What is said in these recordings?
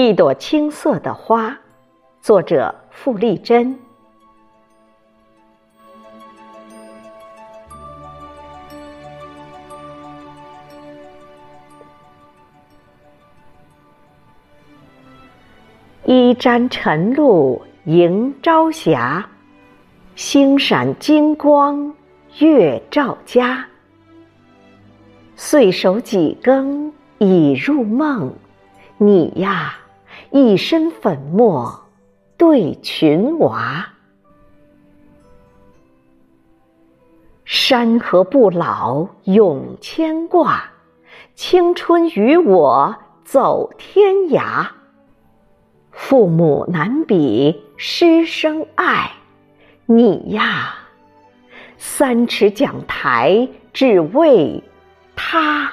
一朵青色的花，作者傅丽珍。衣沾晨露迎朝霞，星闪金光月照家。岁首几更已入梦，你呀。一身粉末对群娃，山河不老永牵挂，青春与我走天涯。父母难比师生爱，你呀，三尺讲台只为他，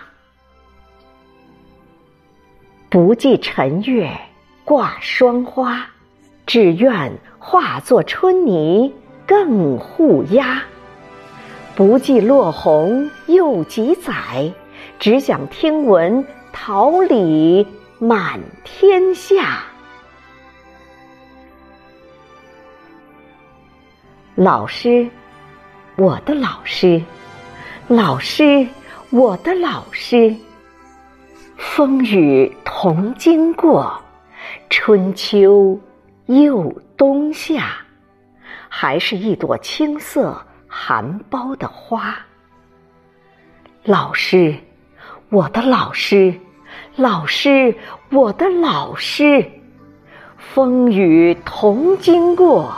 不计晨月。挂霜花，只愿化作春泥更护鸦。不计落红又几载，只想听闻桃李满天下。老师，我的老师，老师，我的老师，风雨同经过。春秋又冬夏，还是一朵青涩含苞的花。老师，我的老师，老师，我的老师，风雨同经过，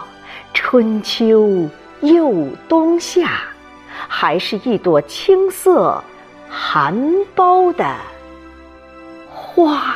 春秋又冬夏，还是一朵青涩含苞的花。